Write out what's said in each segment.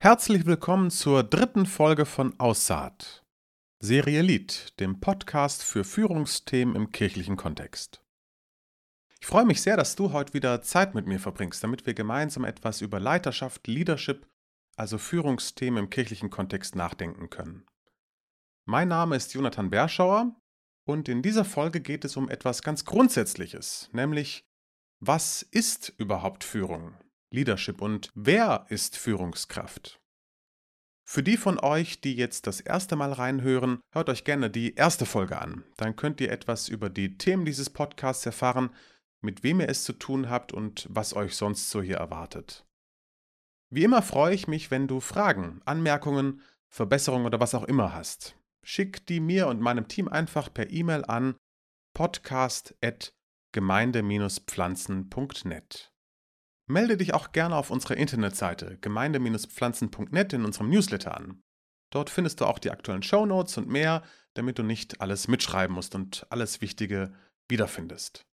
Herzlich willkommen zur dritten Folge von Aussaat, Serie Lied, dem Podcast für Führungsthemen im kirchlichen Kontext. Ich freue mich sehr, dass du heute wieder Zeit mit mir verbringst, damit wir gemeinsam etwas über Leiterschaft, Leadership, also Führungsthemen im kirchlichen Kontext nachdenken können. Mein Name ist Jonathan Berschauer und in dieser Folge geht es um etwas ganz Grundsätzliches, nämlich was ist überhaupt Führung? Leadership und wer ist Führungskraft? Für die von euch, die jetzt das erste Mal reinhören, hört euch gerne die erste Folge an. Dann könnt ihr etwas über die Themen dieses Podcasts erfahren, mit wem ihr es zu tun habt und was euch sonst so hier erwartet. Wie immer freue ich mich, wenn du Fragen, Anmerkungen, Verbesserungen oder was auch immer hast. Schick die mir und meinem Team einfach per E-Mail an podcast.gemeinde-pflanzen.net. Melde dich auch gerne auf unserer Internetseite gemeinde-pflanzen.net in unserem Newsletter an. Dort findest du auch die aktuellen Show Notes und mehr, damit du nicht alles mitschreiben musst und alles Wichtige wiederfindest.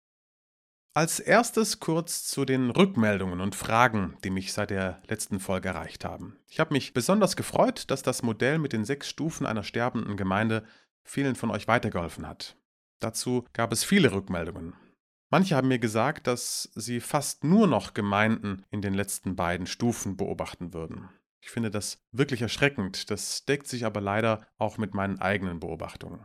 Als erstes kurz zu den Rückmeldungen und Fragen, die mich seit der letzten Folge erreicht haben. Ich habe mich besonders gefreut, dass das Modell mit den sechs Stufen einer sterbenden Gemeinde vielen von euch weitergeholfen hat. Dazu gab es viele Rückmeldungen. Manche haben mir gesagt, dass sie fast nur noch Gemeinden in den letzten beiden Stufen beobachten würden. Ich finde das wirklich erschreckend, das deckt sich aber leider auch mit meinen eigenen Beobachtungen.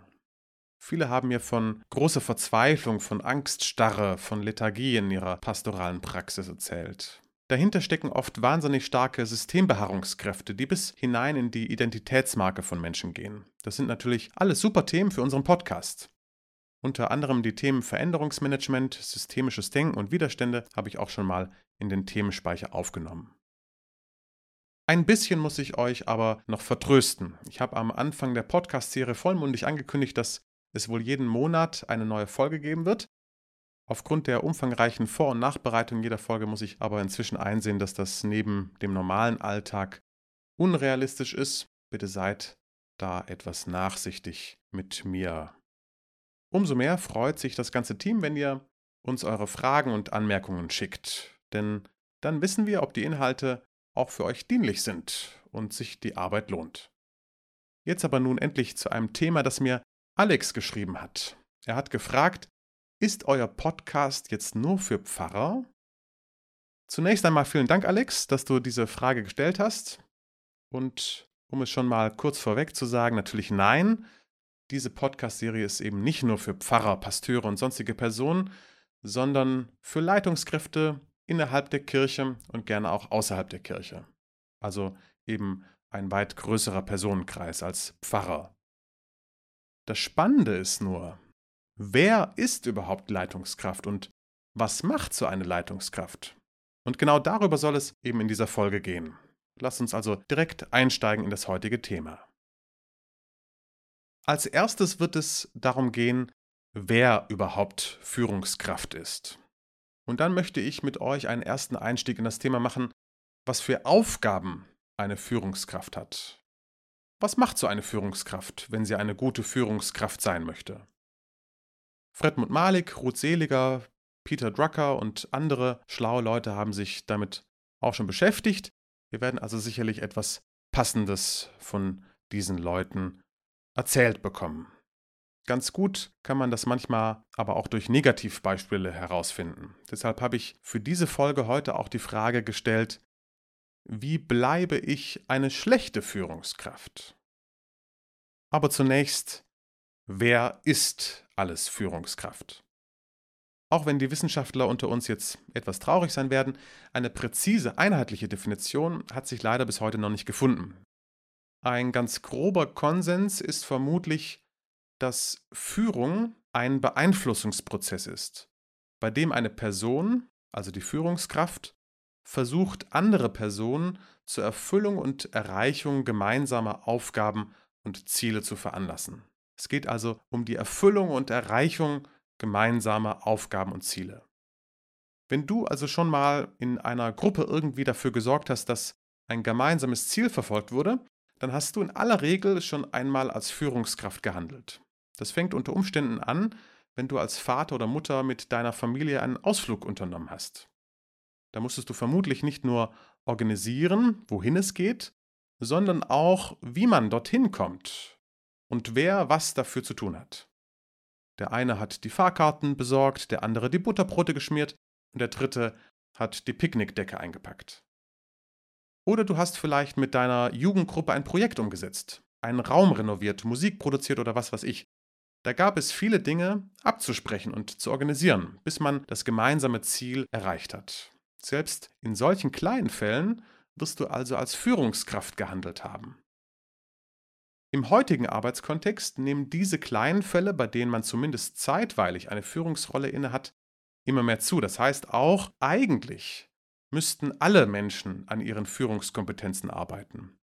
Viele haben mir von großer Verzweiflung, von Angststarre, von Lethargie in ihrer pastoralen Praxis erzählt. Dahinter stecken oft wahnsinnig starke Systembeharrungskräfte, die bis hinein in die Identitätsmarke von Menschen gehen. Das sind natürlich alles super Themen für unseren Podcast. Unter anderem die Themen Veränderungsmanagement, systemisches Denken und Widerstände habe ich auch schon mal in den Themenspeicher aufgenommen. Ein bisschen muss ich euch aber noch vertrösten. Ich habe am Anfang der Podcast-Serie vollmundig angekündigt, dass es wohl jeden Monat eine neue Folge geben wird. Aufgrund der umfangreichen Vor- und Nachbereitung jeder Folge muss ich aber inzwischen einsehen, dass das neben dem normalen Alltag unrealistisch ist. Bitte seid da etwas nachsichtig mit mir. Umso mehr freut sich das ganze Team, wenn ihr uns eure Fragen und Anmerkungen schickt. Denn dann wissen wir, ob die Inhalte auch für euch dienlich sind und sich die Arbeit lohnt. Jetzt aber nun endlich zu einem Thema, das mir Alex geschrieben hat. Er hat gefragt, ist euer Podcast jetzt nur für Pfarrer? Zunächst einmal vielen Dank, Alex, dass du diese Frage gestellt hast. Und um es schon mal kurz vorweg zu sagen, natürlich nein, diese Podcast-Serie ist eben nicht nur für Pfarrer, Pasteure und sonstige Personen, sondern für Leitungskräfte innerhalb der Kirche und gerne auch außerhalb der Kirche. Also eben ein weit größerer Personenkreis als Pfarrer. Das Spannende ist nur, wer ist überhaupt Leitungskraft und was macht so eine Leitungskraft? Und genau darüber soll es eben in dieser Folge gehen. Lass uns also direkt einsteigen in das heutige Thema. Als erstes wird es darum gehen, wer überhaupt Führungskraft ist. Und dann möchte ich mit euch einen ersten Einstieg in das Thema machen, was für Aufgaben eine Führungskraft hat. Was macht so eine Führungskraft, wenn sie eine gute Führungskraft sein möchte? Fredmund Malik, Ruth Seliger, Peter Drucker und andere schlaue Leute haben sich damit auch schon beschäftigt. Wir werden also sicherlich etwas Passendes von diesen Leuten erzählt bekommen. Ganz gut kann man das manchmal aber auch durch Negativbeispiele herausfinden. Deshalb habe ich für diese Folge heute auch die Frage gestellt, wie bleibe ich eine schlechte Führungskraft? Aber zunächst, wer ist alles Führungskraft? Auch wenn die Wissenschaftler unter uns jetzt etwas traurig sein werden, eine präzise, einheitliche Definition hat sich leider bis heute noch nicht gefunden. Ein ganz grober Konsens ist vermutlich, dass Führung ein Beeinflussungsprozess ist, bei dem eine Person, also die Führungskraft, versucht, andere Personen zur Erfüllung und Erreichung gemeinsamer Aufgaben und Ziele zu veranlassen. Es geht also um die Erfüllung und Erreichung gemeinsamer Aufgaben und Ziele. Wenn du also schon mal in einer Gruppe irgendwie dafür gesorgt hast, dass ein gemeinsames Ziel verfolgt wurde, dann hast du in aller Regel schon einmal als Führungskraft gehandelt. Das fängt unter Umständen an, wenn du als Vater oder Mutter mit deiner Familie einen Ausflug unternommen hast. Da musstest du vermutlich nicht nur organisieren, wohin es geht, sondern auch, wie man dorthin kommt und wer was dafür zu tun hat. Der eine hat die Fahrkarten besorgt, der andere die Butterbrote geschmiert und der dritte hat die Picknickdecke eingepackt. Oder du hast vielleicht mit deiner Jugendgruppe ein Projekt umgesetzt, einen Raum renoviert, Musik produziert oder was weiß ich. Da gab es viele Dinge abzusprechen und zu organisieren, bis man das gemeinsame Ziel erreicht hat. Selbst in solchen kleinen Fällen wirst du also als Führungskraft gehandelt haben. Im heutigen Arbeitskontext nehmen diese kleinen Fälle, bei denen man zumindest zeitweilig eine Führungsrolle innehat, immer mehr zu. Das heißt auch, eigentlich müssten alle Menschen an ihren Führungskompetenzen arbeiten.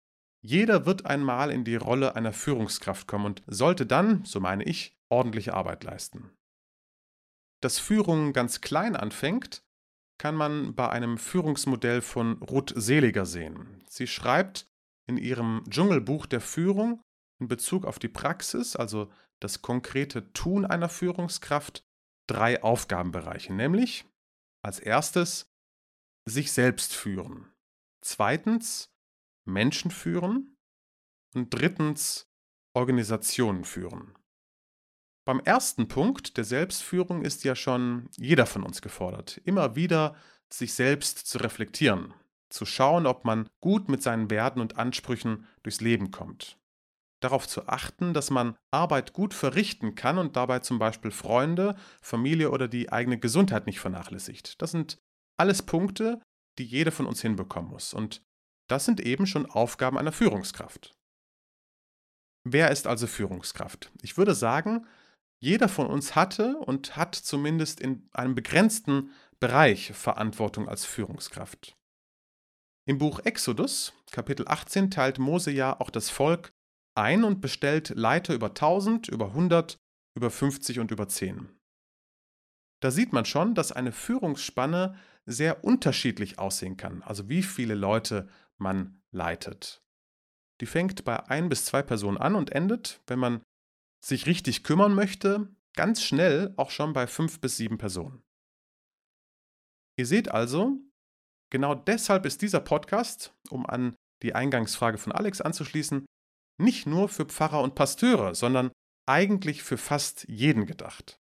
Jeder wird einmal in die Rolle einer Führungskraft kommen und sollte dann, so meine ich, ordentliche Arbeit leisten. Dass Führung ganz klein anfängt, kann man bei einem Führungsmodell von Ruth Seliger sehen. Sie schreibt in ihrem Dschungelbuch der Führung in Bezug auf die Praxis, also das konkrete Tun einer Führungskraft, drei Aufgabenbereiche, nämlich als erstes sich selbst führen, zweitens Menschen führen und drittens Organisationen führen. Beim ersten Punkt der Selbstführung ist ja schon jeder von uns gefordert, immer wieder sich selbst zu reflektieren, zu schauen, ob man gut mit seinen Werten und Ansprüchen durchs Leben kommt. Darauf zu achten, dass man Arbeit gut verrichten kann und dabei zum Beispiel Freunde, Familie oder die eigene Gesundheit nicht vernachlässigt. Das sind alles Punkte, die jeder von uns hinbekommen muss. Und das sind eben schon Aufgaben einer Führungskraft. Wer ist also Führungskraft? Ich würde sagen, jeder von uns hatte und hat zumindest in einem begrenzten Bereich Verantwortung als Führungskraft. Im Buch Exodus, Kapitel 18, teilt Mose ja auch das Volk ein und bestellt Leiter über 1000, über 100, über 50 und über 10. Da sieht man schon, dass eine Führungsspanne sehr unterschiedlich aussehen kann, also wie viele Leute man leitet. Die fängt bei ein bis zwei Personen an und endet, wenn man sich richtig kümmern möchte, ganz schnell auch schon bei fünf bis sieben Personen. Ihr seht also, genau deshalb ist dieser Podcast, um an die Eingangsfrage von Alex anzuschließen, nicht nur für Pfarrer und Pasteure, sondern eigentlich für fast jeden gedacht.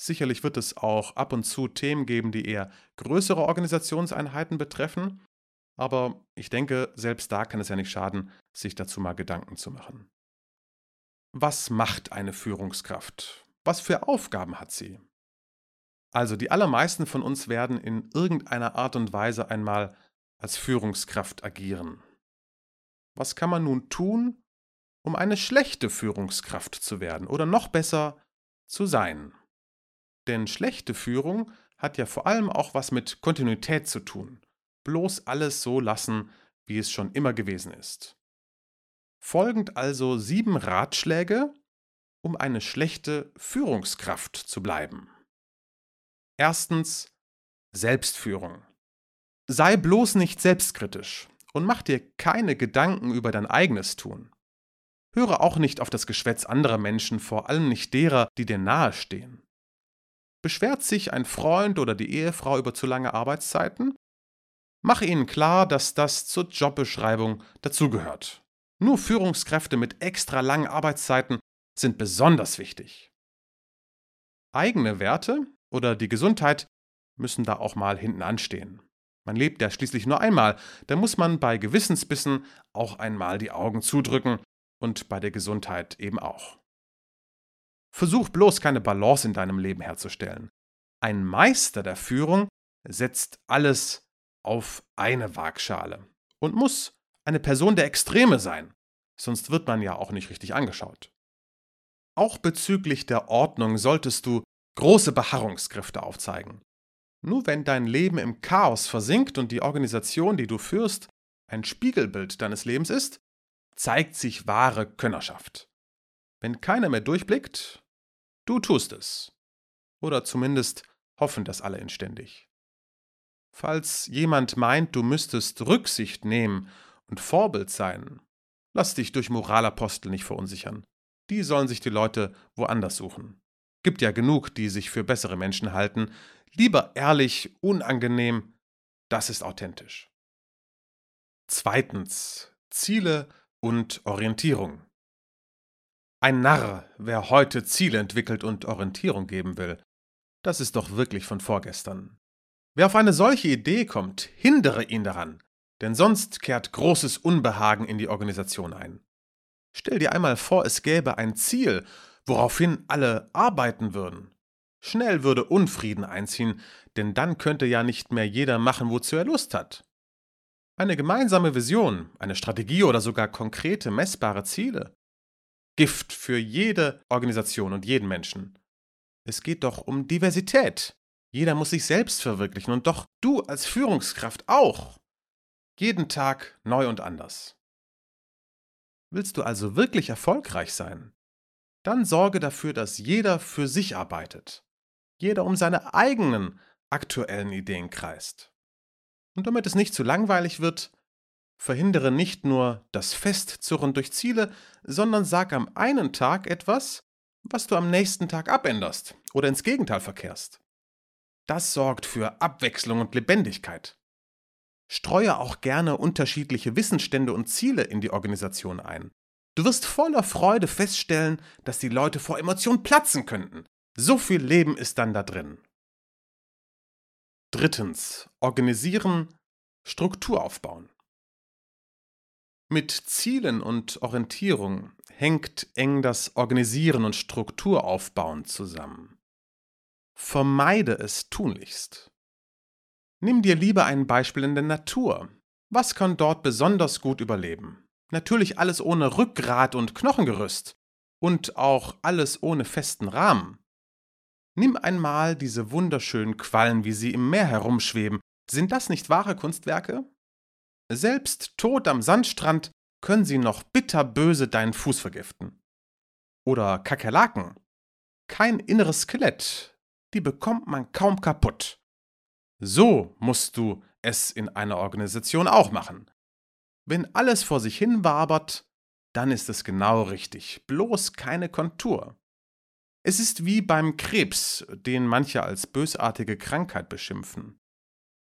Sicherlich wird es auch ab und zu Themen geben, die eher größere Organisationseinheiten betreffen, aber ich denke, selbst da kann es ja nicht schaden, sich dazu mal Gedanken zu machen. Was macht eine Führungskraft? Was für Aufgaben hat sie? Also die allermeisten von uns werden in irgendeiner Art und Weise einmal als Führungskraft agieren. Was kann man nun tun, um eine schlechte Führungskraft zu werden oder noch besser zu sein? Denn schlechte Führung hat ja vor allem auch was mit Kontinuität zu tun. Bloß alles so lassen, wie es schon immer gewesen ist. Folgend also sieben Ratschläge, um eine schlechte Führungskraft zu bleiben. Erstens Selbstführung. Sei bloß nicht selbstkritisch und mach dir keine Gedanken über dein eigenes Tun. Höre auch nicht auf das Geschwätz anderer Menschen, vor allem nicht derer, die dir nahestehen. Beschwert sich ein Freund oder die Ehefrau über zu lange Arbeitszeiten? Mache ihnen klar, dass das zur Jobbeschreibung dazugehört nur Führungskräfte mit extra langen Arbeitszeiten sind besonders wichtig. Eigene Werte oder die Gesundheit müssen da auch mal hinten anstehen. Man lebt ja schließlich nur einmal, da muss man bei Gewissensbissen auch einmal die Augen zudrücken und bei der Gesundheit eben auch. Versuch bloß keine Balance in deinem Leben herzustellen. Ein Meister der Führung setzt alles auf eine Waagschale und muss eine Person der Extreme sein, sonst wird man ja auch nicht richtig angeschaut. Auch bezüglich der Ordnung solltest du große Beharrungskräfte aufzeigen. Nur wenn dein Leben im Chaos versinkt und die Organisation, die du führst, ein Spiegelbild deines Lebens ist, zeigt sich wahre Könnerschaft. Wenn keiner mehr durchblickt, du tust es. Oder zumindest hoffen das alle inständig. Falls jemand meint, du müsstest Rücksicht nehmen und Vorbild sein, lass dich durch Moralapostel nicht verunsichern. Die sollen sich die Leute woanders suchen. Gibt ja genug, die sich für bessere Menschen halten. Lieber ehrlich, unangenehm, das ist authentisch. Zweitens, Ziele und Orientierung. Ein Narr, wer heute Ziele entwickelt und Orientierung geben will. Das ist doch wirklich von vorgestern. Wer auf eine solche Idee kommt, hindere ihn daran, denn sonst kehrt großes Unbehagen in die Organisation ein. Stell dir einmal vor, es gäbe ein Ziel, woraufhin alle arbeiten würden. Schnell würde Unfrieden einziehen, denn dann könnte ja nicht mehr jeder machen, wozu er Lust hat. Eine gemeinsame Vision, eine Strategie oder sogar konkrete, messbare Ziele. Gift für jede Organisation und jeden Menschen. Es geht doch um Diversität. Jeder muss sich selbst verwirklichen und doch du als Führungskraft auch. Jeden Tag neu und anders. Willst du also wirklich erfolgreich sein? Dann sorge dafür, dass jeder für sich arbeitet. Jeder um seine eigenen aktuellen Ideen kreist. Und damit es nicht zu langweilig wird, verhindere nicht nur das Festzurren durch Ziele, sondern sag am einen Tag etwas, was du am nächsten Tag abänderst oder ins Gegenteil verkehrst. Das sorgt für Abwechslung und Lebendigkeit. Streue auch gerne unterschiedliche Wissensstände und Ziele in die Organisation ein. Du wirst voller Freude feststellen, dass die Leute vor Emotionen platzen könnten. So viel Leben ist dann da drin. Drittens. Organisieren, Struktur aufbauen. Mit Zielen und Orientierung hängt eng das Organisieren und Strukturaufbauen zusammen. Vermeide es tunlichst. Nimm dir lieber ein Beispiel in der Natur. Was kann dort besonders gut überleben? Natürlich alles ohne Rückgrat und Knochengerüst. Und auch alles ohne festen Rahmen. Nimm einmal diese wunderschönen Quallen, wie sie im Meer herumschweben. Sind das nicht wahre Kunstwerke? Selbst tot am Sandstrand können sie noch bitterböse deinen Fuß vergiften. Oder Kakerlaken. Kein inneres Skelett. Die bekommt man kaum kaputt. So musst du es in einer Organisation auch machen. Wenn alles vor sich hin wabert, dann ist es genau richtig. Bloß keine Kontur. Es ist wie beim Krebs, den manche als bösartige Krankheit beschimpfen.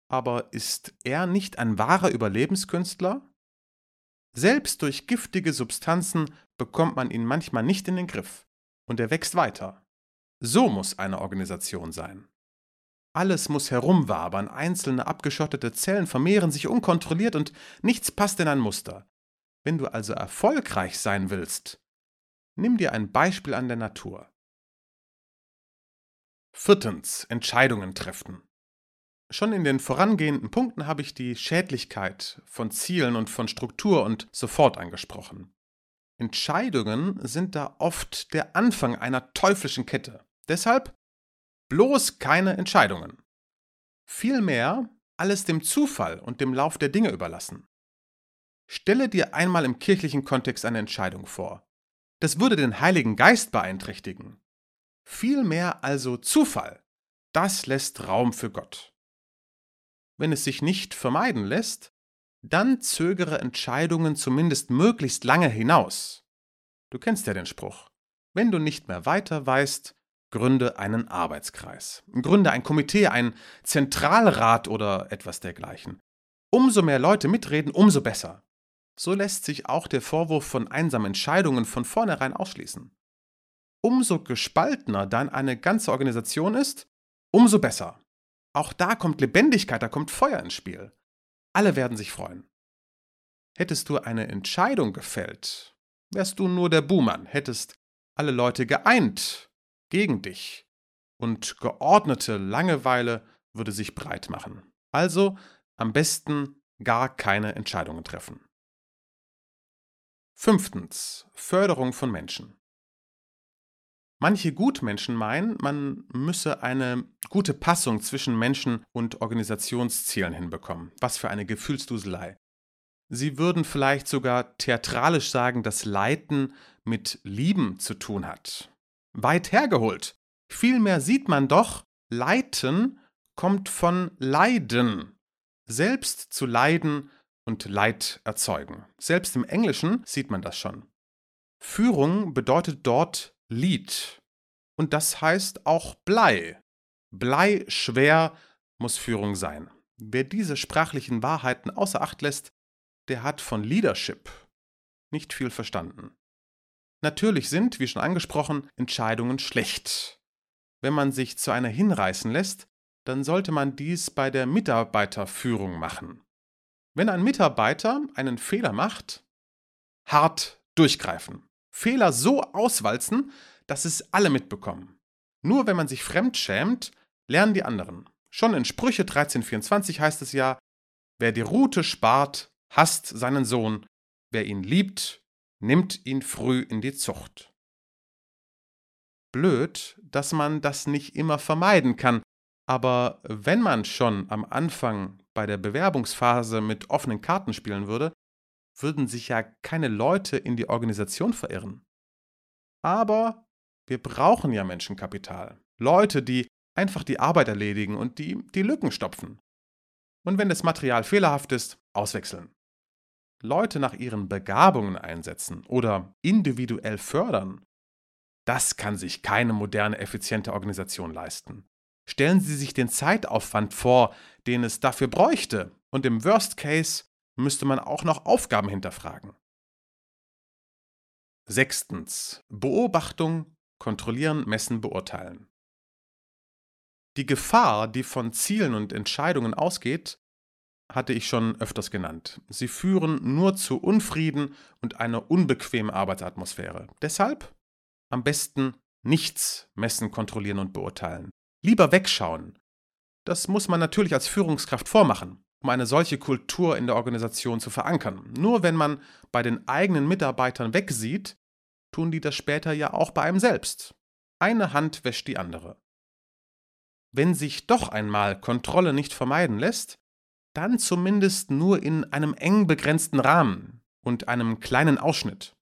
Aber ist er nicht ein wahrer Überlebenskünstler? Selbst durch giftige Substanzen bekommt man ihn manchmal nicht in den Griff, und er wächst weiter. So muss eine Organisation sein. Alles muss herumwabern, einzelne abgeschottete Zellen vermehren sich unkontrolliert und nichts passt in ein Muster. Wenn du also erfolgreich sein willst, nimm dir ein Beispiel an der Natur. Viertens. Entscheidungen treffen. Schon in den vorangehenden Punkten habe ich die Schädlichkeit von Zielen und von Struktur und sofort angesprochen. Entscheidungen sind da oft der Anfang einer teuflischen Kette. Deshalb bloß keine Entscheidungen. Vielmehr alles dem Zufall und dem Lauf der Dinge überlassen. Stelle dir einmal im kirchlichen Kontext eine Entscheidung vor. Das würde den Heiligen Geist beeinträchtigen. Vielmehr also Zufall. Das lässt Raum für Gott. Wenn es sich nicht vermeiden lässt, dann zögere Entscheidungen zumindest möglichst lange hinaus. Du kennst ja den Spruch. Wenn du nicht mehr weiter weißt, gründe einen Arbeitskreis. Gründe ein Komitee, ein Zentralrat oder etwas dergleichen. Umso mehr Leute mitreden, umso besser. So lässt sich auch der Vorwurf von einsamen Entscheidungen von vornherein ausschließen umso gespaltener dann eine ganze Organisation ist, umso besser. Auch da kommt Lebendigkeit, da kommt Feuer ins Spiel. Alle werden sich freuen. Hättest du eine Entscheidung gefällt, wärst du nur der Buhmann, hättest alle Leute geeint gegen dich und geordnete Langeweile würde sich breit machen. Also am besten gar keine Entscheidungen treffen. Fünftens. Förderung von Menschen. Manche Gutmenschen meinen, man müsse eine gute Passung zwischen Menschen und Organisationszielen hinbekommen. Was für eine Gefühlsduselei. Sie würden vielleicht sogar theatralisch sagen, dass Leiten mit Lieben zu tun hat. Weit hergeholt. Vielmehr sieht man doch, Leiten kommt von Leiden. Selbst zu leiden und Leid erzeugen. Selbst im Englischen sieht man das schon. Führung bedeutet dort Lied. Und das heißt auch Blei. Blei schwer muss Führung sein. Wer diese sprachlichen Wahrheiten außer Acht lässt, der hat von Leadership nicht viel verstanden. Natürlich sind, wie schon angesprochen, Entscheidungen schlecht. Wenn man sich zu einer hinreißen lässt, dann sollte man dies bei der Mitarbeiterführung machen. Wenn ein Mitarbeiter einen Fehler macht, hart durchgreifen. Fehler so auswalzen, dass es alle mitbekommen. Nur wenn man sich fremd schämt, lernen die anderen. Schon in Sprüche 1324 heißt es ja, wer die Rute spart, hasst seinen Sohn, wer ihn liebt, nimmt ihn früh in die Zucht. Blöd, dass man das nicht immer vermeiden kann, aber wenn man schon am Anfang bei der Bewerbungsphase mit offenen Karten spielen würde, würden sich ja keine Leute in die Organisation verirren. Aber wir brauchen ja Menschenkapital. Leute, die einfach die Arbeit erledigen und die die Lücken stopfen. Und wenn das Material fehlerhaft ist, auswechseln. Leute nach ihren Begabungen einsetzen oder individuell fördern, das kann sich keine moderne, effiziente Organisation leisten. Stellen Sie sich den Zeitaufwand vor, den es dafür bräuchte, und im Worst Case müsste man auch noch Aufgaben hinterfragen. Sechstens. Beobachtung, kontrollieren, messen, beurteilen. Die Gefahr, die von Zielen und Entscheidungen ausgeht, hatte ich schon öfters genannt. Sie führen nur zu Unfrieden und einer unbequemen Arbeitsatmosphäre. Deshalb am besten nichts messen, kontrollieren und beurteilen. Lieber wegschauen. Das muss man natürlich als Führungskraft vormachen, um eine solche Kultur in der Organisation zu verankern. Nur wenn man bei den eigenen Mitarbeitern wegsieht, tun die das später ja auch bei einem selbst. Eine Hand wäscht die andere. Wenn sich doch einmal Kontrolle nicht vermeiden lässt, dann zumindest nur in einem eng begrenzten Rahmen und einem kleinen Ausschnitt.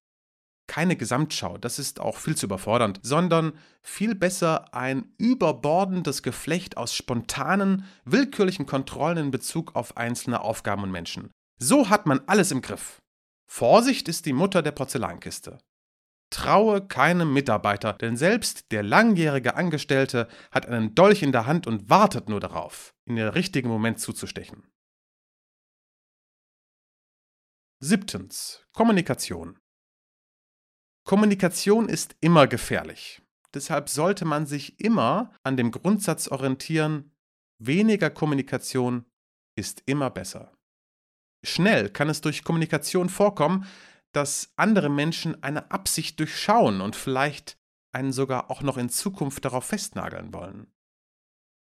Keine Gesamtschau, das ist auch viel zu überfordernd, sondern viel besser ein überbordendes Geflecht aus spontanen, willkürlichen Kontrollen in Bezug auf einzelne Aufgaben und Menschen. So hat man alles im Griff. Vorsicht ist die Mutter der Porzellankiste. Traue keinem Mitarbeiter, denn selbst der langjährige Angestellte hat einen Dolch in der Hand und wartet nur darauf, in den richtigen Moment zuzustechen. Siebtens. Kommunikation. Kommunikation ist immer gefährlich. Deshalb sollte man sich immer an dem Grundsatz orientieren, weniger Kommunikation ist immer besser. Schnell kann es durch Kommunikation vorkommen, dass andere Menschen eine Absicht durchschauen und vielleicht einen sogar auch noch in Zukunft darauf festnageln wollen.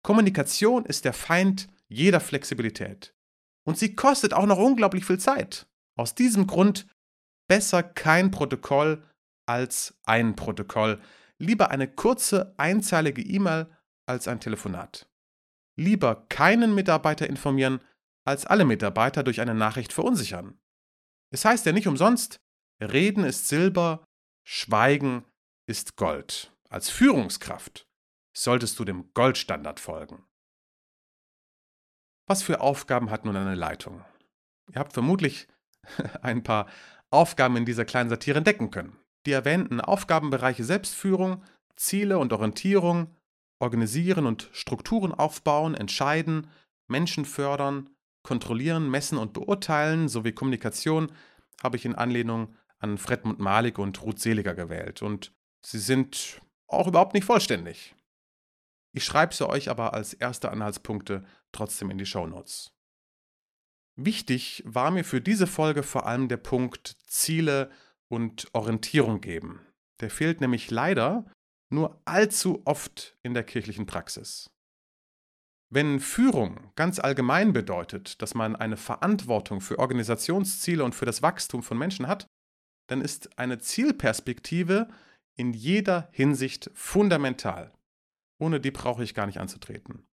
Kommunikation ist der Feind jeder Flexibilität. Und sie kostet auch noch unglaublich viel Zeit. Aus diesem Grund besser kein Protokoll als ein Protokoll. Lieber eine kurze, einzeilige E-Mail als ein Telefonat. Lieber keinen Mitarbeiter informieren, als alle Mitarbeiter durch eine Nachricht verunsichern. Es heißt ja nicht umsonst, Reden ist Silber, Schweigen ist Gold. Als Führungskraft solltest du dem Goldstandard folgen. Was für Aufgaben hat nun eine Leitung? Ihr habt vermutlich ein paar Aufgaben in dieser kleinen Satire entdecken können. Die erwähnten Aufgabenbereiche Selbstführung, Ziele und Orientierung, Organisieren und Strukturen aufbauen, entscheiden, Menschen fördern, kontrollieren, messen und beurteilen sowie Kommunikation habe ich in Anlehnung an Fredmund Malik und Ruth Seliger gewählt. Und sie sind auch überhaupt nicht vollständig. Ich schreibe sie euch aber als erste Anhaltspunkte trotzdem in die Show Notes. Wichtig war mir für diese Folge vor allem der Punkt Ziele und Orientierung geben. Der fehlt nämlich leider nur allzu oft in der kirchlichen Praxis. Wenn Führung ganz allgemein bedeutet, dass man eine Verantwortung für Organisationsziele und für das Wachstum von Menschen hat, dann ist eine Zielperspektive in jeder Hinsicht fundamental. Ohne die brauche ich gar nicht anzutreten.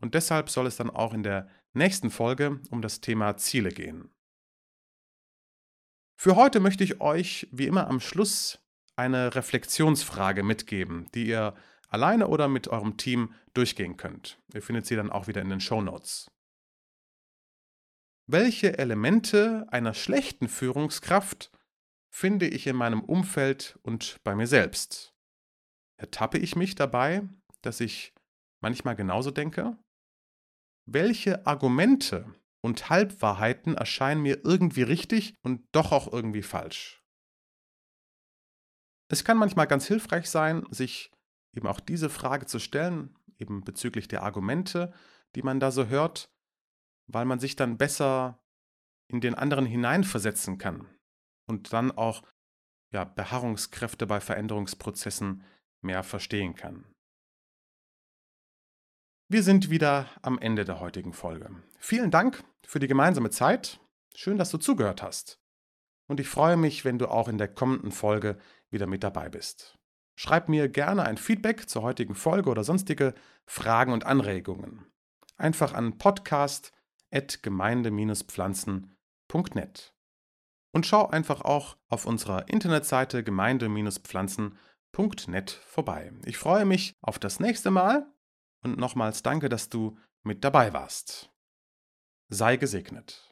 Und deshalb soll es dann auch in der nächsten Folge um das Thema Ziele gehen. Für heute möchte ich euch wie immer am Schluss eine Reflexionsfrage mitgeben, die ihr alleine oder mit eurem Team durchgehen könnt. Ihr findet sie dann auch wieder in den Show Notes. Welche Elemente einer schlechten Führungskraft finde ich in meinem Umfeld und bei mir selbst? Ertappe ich mich dabei, dass ich manchmal genauso denke? Welche Argumente und Halbwahrheiten erscheinen mir irgendwie richtig und doch auch irgendwie falsch. Es kann manchmal ganz hilfreich sein, sich eben auch diese Frage zu stellen, eben bezüglich der Argumente, die man da so hört, weil man sich dann besser in den anderen hineinversetzen kann und dann auch ja, Beharrungskräfte bei Veränderungsprozessen mehr verstehen kann. Wir sind wieder am Ende der heutigen Folge. Vielen Dank für die gemeinsame Zeit. Schön, dass du zugehört hast. Und ich freue mich, wenn du auch in der kommenden Folge wieder mit dabei bist. Schreib mir gerne ein Feedback zur heutigen Folge oder sonstige Fragen und Anregungen. Einfach an podcast.gemeinde-pflanzen.net. Und schau einfach auch auf unserer Internetseite gemeinde-pflanzen.net vorbei. Ich freue mich auf das nächste Mal und nochmals danke, dass du mit dabei warst. Sei gesegnet.